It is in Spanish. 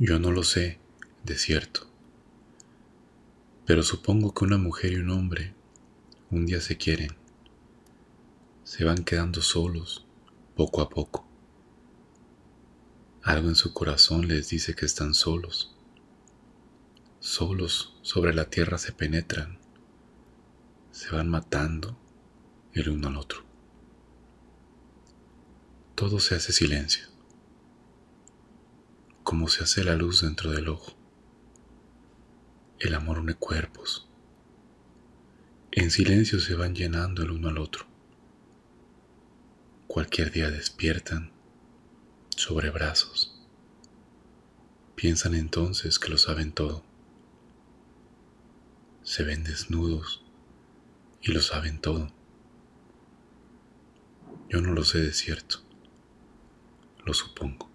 Yo no lo sé de cierto, pero supongo que una mujer y un hombre un día se quieren, se van quedando solos poco a poco. Algo en su corazón les dice que están solos. Solos sobre la tierra se penetran, se van matando el uno al otro. Todo se hace silencio como se hace la luz dentro del ojo. El amor une cuerpos. En silencio se van llenando el uno al otro. Cualquier día despiertan sobre brazos. Piensan entonces que lo saben todo. Se ven desnudos y lo saben todo. Yo no lo sé de cierto, lo supongo.